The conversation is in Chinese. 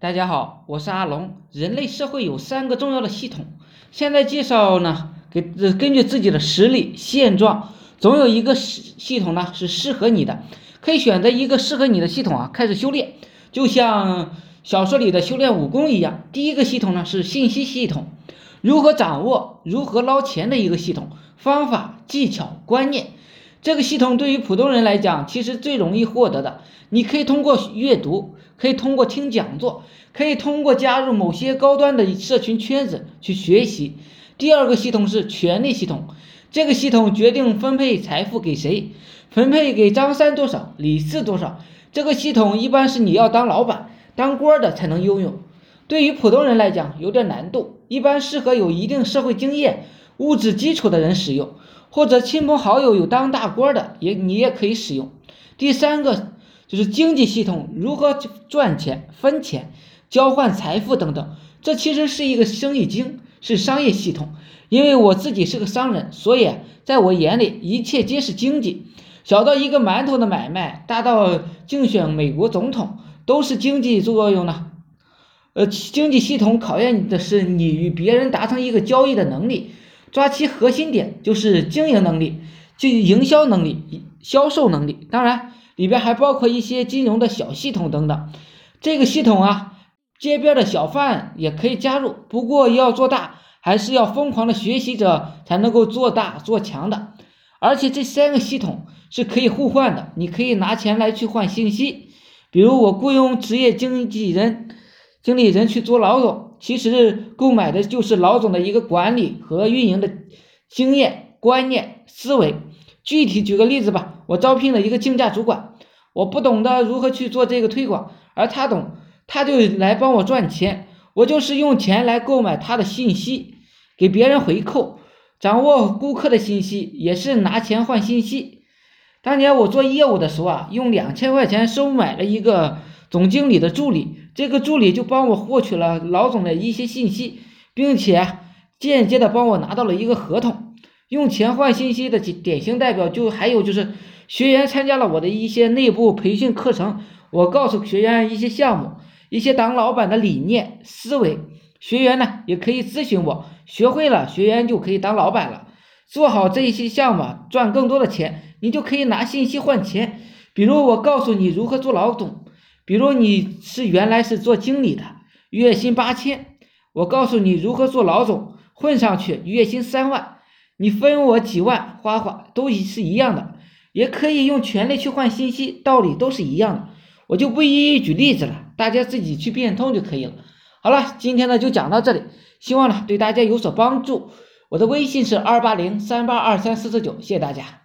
大家好，我是阿龙。人类社会有三个重要的系统，现在介绍呢，给根据自己的实力现状，总有一个系系统呢是适合你的，可以选择一个适合你的系统啊，开始修炼，就像小说里的修炼武功一样。第一个系统呢是信息系统，如何掌握、如何捞钱的一个系统，方法、技巧、观念。这个系统对于普通人来讲，其实最容易获得的。你可以通过阅读，可以通过听讲座，可以通过加入某些高端的社群圈子去学习。第二个系统是权力系统，这个系统决定分配财富给谁，分配给张三多少，李四多少。这个系统一般是你要当老板、当官的才能拥有。对于普通人来讲，有点难度，一般适合有一定社会经验、物质基础的人使用。或者亲朋好友有当大官的，也你也可以使用。第三个就是经济系统，如何赚钱、分钱、交换财富等等。这其实是一个生意经，是商业系统。因为我自己是个商人，所以在我眼里，一切皆是经济。小到一个馒头的买卖，大到竞选美国总统，都是经济作用呢。呃，经济系统考验的是你与别人达成一个交易的能力。抓其核心点就是经营能力，就营销能力、销售能力，当然里边还包括一些金融的小系统等等。这个系统啊，街边的小贩也可以加入，不过要做大，还是要疯狂的学习者才能够做大做强的。而且这三个系统是可以互换的，你可以拿钱来去换信息，比如我雇佣职业经纪人、经理人去做老总。其实购买的就是老总的一个管理和运营的经验、观念、思维。具体举个例子吧，我招聘了一个竞价主管，我不懂得如何去做这个推广，而他懂，他就来帮我赚钱。我就是用钱来购买他的信息，给别人回扣，掌握顾客的信息，也是拿钱换信息。当年我做业务的时候啊，用两千块钱收买了一个总经理的助理。这个助理就帮我获取了老总的一些信息，并且间接的帮我拿到了一个合同。用钱换信息的典型代表，就还有就是学员参加了我的一些内部培训课程，我告诉学员一些项目，一些当老板的理念思维。学员呢也可以咨询我，学会了学员就可以当老板了。做好这一些项目，赚更多的钱，你就可以拿信息换钱。比如我告诉你如何做老总。比如你是原来是做经理的，月薪八千，我告诉你如何做老总，混上去月薪三万，你分我几万花花都是一样的，也可以用权力去换信息，道理都是一样的，我就不一一举例子了，大家自己去变通就可以了。好了，今天呢就讲到这里，希望呢对大家有所帮助。我的微信是二八零三八二三四四九，谢谢大家。